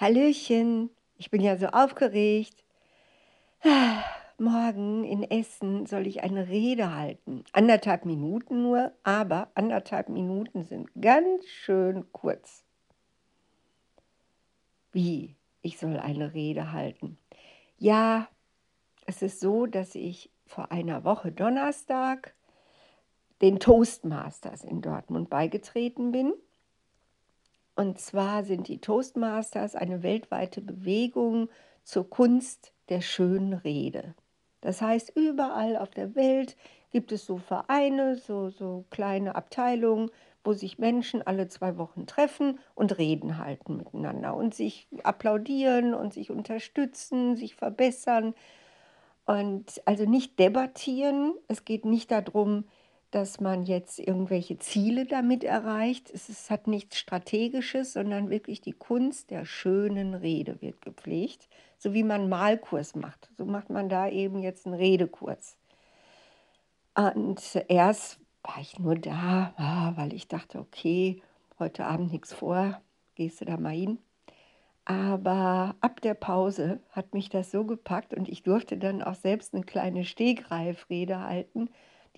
Hallöchen, ich bin ja so aufgeregt. Morgen in Essen soll ich eine Rede halten. Anderthalb Minuten nur, aber anderthalb Minuten sind ganz schön kurz. Wie? Ich soll eine Rede halten. Ja, es ist so, dass ich vor einer Woche Donnerstag den Toastmasters in Dortmund beigetreten bin. Und zwar sind die Toastmasters eine weltweite Bewegung zur Kunst der schönen Rede. Das heißt, überall auf der Welt gibt es so Vereine, so, so kleine Abteilungen, wo sich Menschen alle zwei Wochen treffen und Reden halten miteinander und sich applaudieren und sich unterstützen, sich verbessern. Und also nicht debattieren. Es geht nicht darum, dass man jetzt irgendwelche Ziele damit erreicht. Es ist, hat nichts Strategisches, sondern wirklich die Kunst der schönen Rede wird gepflegt. So wie man Malkurs macht. So macht man da eben jetzt einen Redekurs. Und erst war ich nur da, ah, weil ich dachte, okay, heute Abend nichts vor, gehst du da mal hin. Aber ab der Pause hat mich das so gepackt und ich durfte dann auch selbst eine kleine Stegreifrede halten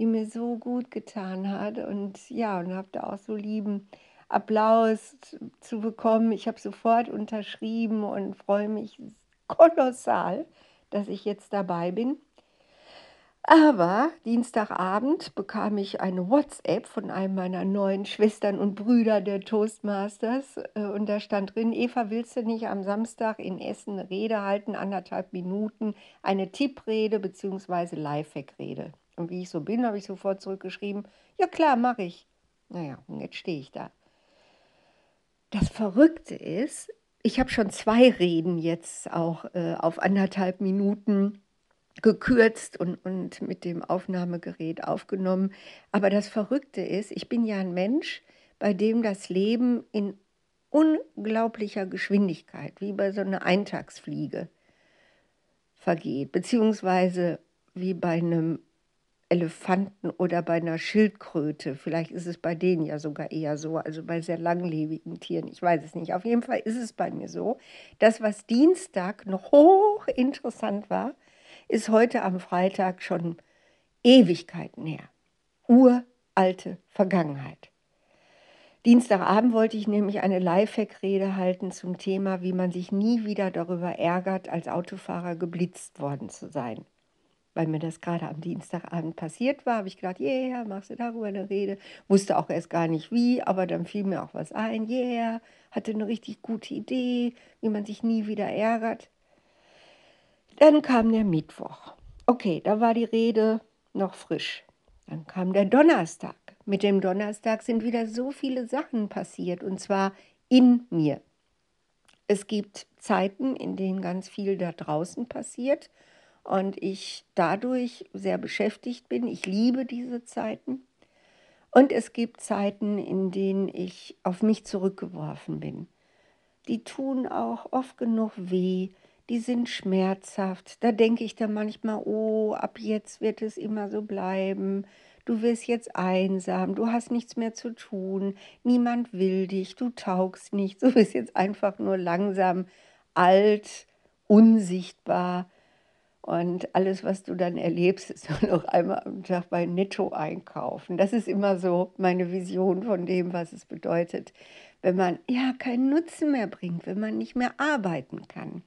die mir so gut getan hat. Und ja, und habe da auch so lieben Applaus zu bekommen. Ich habe sofort unterschrieben und freue mich kolossal, dass ich jetzt dabei bin. Aber Dienstagabend bekam ich eine WhatsApp von einem meiner neuen Schwestern und Brüder der Toastmasters äh, und da stand drin, Eva, willst du nicht am Samstag in Essen eine Rede halten, anderthalb Minuten, eine Tipprede bzw. Lifehack-Rede? Und wie ich so bin, habe ich sofort zurückgeschrieben, ja klar, mache ich. Naja, und jetzt stehe ich da. Das Verrückte ist, ich habe schon zwei Reden jetzt auch äh, auf anderthalb Minuten gekürzt und, und mit dem Aufnahmegerät aufgenommen. Aber das Verrückte ist, ich bin ja ein Mensch, bei dem das Leben in unglaublicher Geschwindigkeit, wie bei so einer Eintagsfliege, vergeht, beziehungsweise wie bei einem Elefanten oder bei einer Schildkröte. Vielleicht ist es bei denen ja sogar eher so, also bei sehr langlebigen Tieren. Ich weiß es nicht. Auf jeden Fall ist es bei mir so. Das, was Dienstag noch hochinteressant war, ist heute am Freitag schon Ewigkeiten her. Uralte Vergangenheit. Dienstagabend wollte ich nämlich eine Lifehack-Rede halten zum Thema, wie man sich nie wieder darüber ärgert, als Autofahrer geblitzt worden zu sein weil mir das gerade am Dienstagabend passiert war, habe ich gedacht, yeah, machst du darüber eine Rede. Wusste auch erst gar nicht wie, aber dann fiel mir auch was ein. Yeah, hatte eine richtig gute Idee, wie man sich nie wieder ärgert. Dann kam der Mittwoch. Okay, da war die Rede noch frisch. Dann kam der Donnerstag. Mit dem Donnerstag sind wieder so viele Sachen passiert, und zwar in mir. Es gibt Zeiten, in denen ganz viel da draußen passiert und ich dadurch sehr beschäftigt bin. Ich liebe diese Zeiten. Und es gibt Zeiten, in denen ich auf mich zurückgeworfen bin. Die tun auch oft genug weh, die sind schmerzhaft. Da denke ich dann manchmal, oh, ab jetzt wird es immer so bleiben. Du wirst jetzt einsam, du hast nichts mehr zu tun, niemand will dich, du taugst nicht, du bist jetzt einfach nur langsam alt, unsichtbar und alles, was du dann erlebst, ist nur noch einmal am Tag bei Netto einkaufen. Das ist immer so meine Vision von dem, was es bedeutet, wenn man ja keinen Nutzen mehr bringt, wenn man nicht mehr arbeiten kann.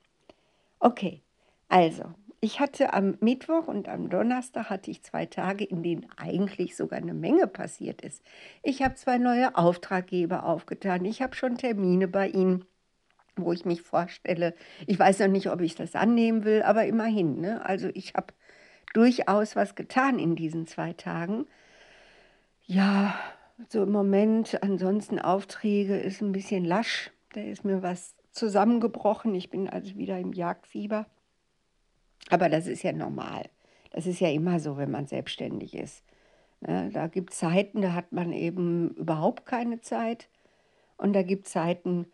Okay, also, ich hatte am Mittwoch und am Donnerstag hatte ich zwei Tage, in denen eigentlich sogar eine Menge passiert ist. Ich habe zwei neue Auftraggeber aufgetan. Ich habe schon Termine bei ihnen wo ich mich vorstelle. Ich weiß noch nicht, ob ich das annehmen will, aber immerhin. Ne? Also ich habe durchaus was getan in diesen zwei Tagen. Ja, so im Moment, ansonsten Aufträge ist ein bisschen lasch. Da ist mir was zusammengebrochen. Ich bin also wieder im Jagdfieber. Aber das ist ja normal. Das ist ja immer so, wenn man selbstständig ist. Ne? Da gibt es Zeiten, da hat man eben überhaupt keine Zeit. Und da gibt es Zeiten,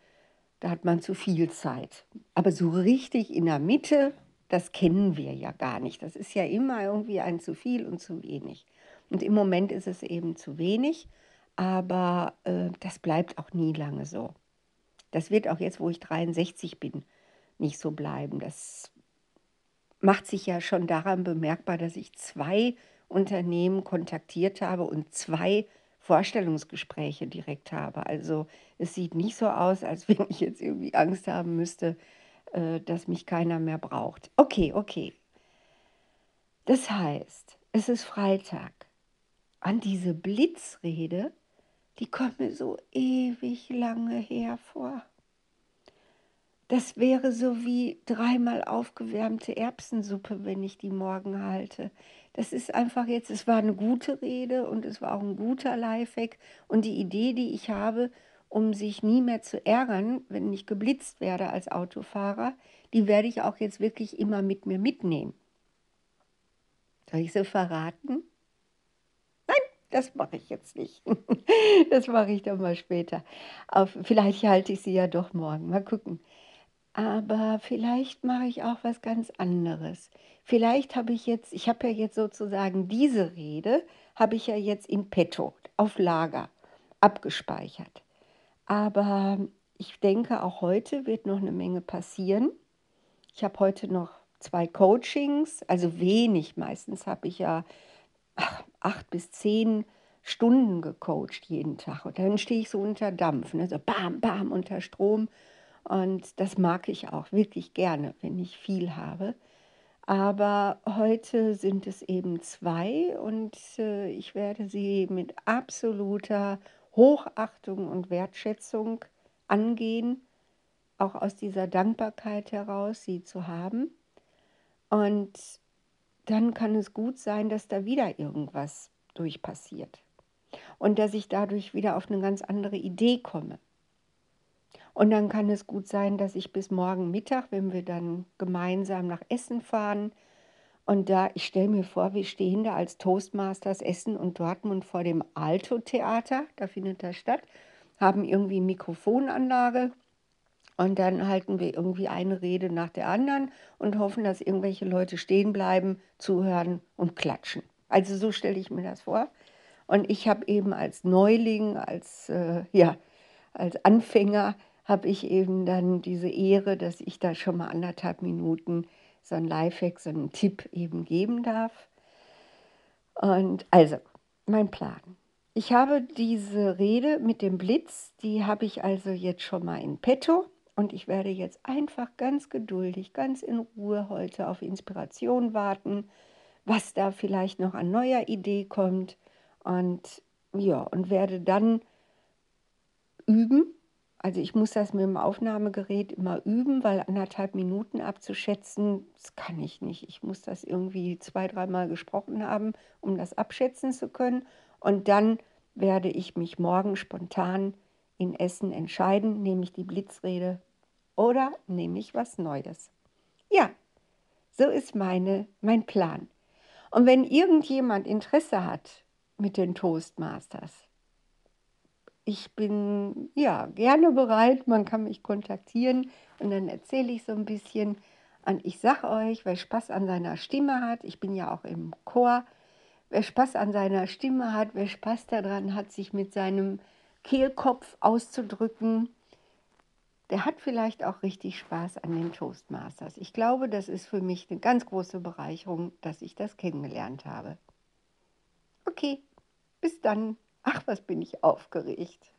da hat man zu viel Zeit. Aber so richtig in der Mitte, das kennen wir ja gar nicht. Das ist ja immer irgendwie ein zu viel und zu wenig. Und im Moment ist es eben zu wenig, aber äh, das bleibt auch nie lange so. Das wird auch jetzt, wo ich 63 bin, nicht so bleiben. Das macht sich ja schon daran bemerkbar, dass ich zwei Unternehmen kontaktiert habe und zwei Vorstellungsgespräche direkt habe. Also es sieht nicht so aus, als wenn ich jetzt irgendwie Angst haben müsste, äh, dass mich keiner mehr braucht. Okay, okay. Das heißt, es ist Freitag. An diese Blitzrede, die kommt mir so ewig lange hervor. Das wäre so wie dreimal aufgewärmte Erbsensuppe, wenn ich die morgen halte. Das ist einfach jetzt, es war eine gute Rede und es war auch ein guter Lifehack. Und die Idee, die ich habe, um sich nie mehr zu ärgern, wenn ich geblitzt werde als Autofahrer, die werde ich auch jetzt wirklich immer mit mir mitnehmen. Soll ich sie verraten? Nein, das mache ich jetzt nicht. Das mache ich dann mal später. Auf, vielleicht halte ich sie ja doch morgen. Mal gucken. Aber vielleicht mache ich auch was ganz anderes. Vielleicht habe ich jetzt, ich habe ja jetzt sozusagen diese Rede, habe ich ja jetzt in petto, auf Lager, abgespeichert. Aber ich denke, auch heute wird noch eine Menge passieren. Ich habe heute noch zwei Coachings, also wenig. Meistens habe ich ja ach, acht bis zehn Stunden gecoacht jeden Tag. Und dann stehe ich so unter Dampf, ne? so bam, bam, unter Strom. Und das mag ich auch wirklich gerne, wenn ich viel habe. Aber heute sind es eben zwei und äh, ich werde sie mit absoluter Hochachtung und Wertschätzung angehen, auch aus dieser Dankbarkeit heraus, sie zu haben. Und dann kann es gut sein, dass da wieder irgendwas durchpassiert und dass ich dadurch wieder auf eine ganz andere Idee komme. Und dann kann es gut sein, dass ich bis morgen Mittag, wenn wir dann gemeinsam nach Essen fahren, und da, ich stelle mir vor, wir stehen da als Toastmasters Essen und Dortmund vor dem Alto-Theater, da findet das statt, haben irgendwie Mikrofonanlage und dann halten wir irgendwie eine Rede nach der anderen und hoffen, dass irgendwelche Leute stehen bleiben, zuhören und klatschen. Also so stelle ich mir das vor. Und ich habe eben als Neuling, als, äh, ja, als Anfänger habe ich eben dann diese Ehre, dass ich da schon mal anderthalb Minuten so ein Lifehack, so einen Tipp eben geben darf. Und also, mein Plan. Ich habe diese Rede mit dem Blitz, die habe ich also jetzt schon mal in petto und ich werde jetzt einfach ganz geduldig, ganz in Ruhe heute auf Inspiration warten, was da vielleicht noch an neuer Idee kommt und ja, und werde dann üben also ich muss das mit dem Aufnahmegerät immer üben, weil anderthalb Minuten abzuschätzen, das kann ich nicht. Ich muss das irgendwie zwei, dreimal gesprochen haben, um das abschätzen zu können. Und dann werde ich mich morgen spontan in Essen entscheiden, nehme ich die Blitzrede oder nehme ich was Neues. Ja, so ist meine, mein Plan. Und wenn irgendjemand Interesse hat mit den Toastmasters, ich bin ja gerne bereit, man kann mich kontaktieren und dann erzähle ich so ein bisschen. Und ich sage euch, wer Spaß an seiner Stimme hat, ich bin ja auch im Chor, wer Spaß an seiner Stimme hat, wer Spaß daran hat, sich mit seinem Kehlkopf auszudrücken, der hat vielleicht auch richtig Spaß an den Toastmasters. Ich glaube, das ist für mich eine ganz große Bereicherung, dass ich das kennengelernt habe. Okay, bis dann. Ach, was bin ich aufgeregt.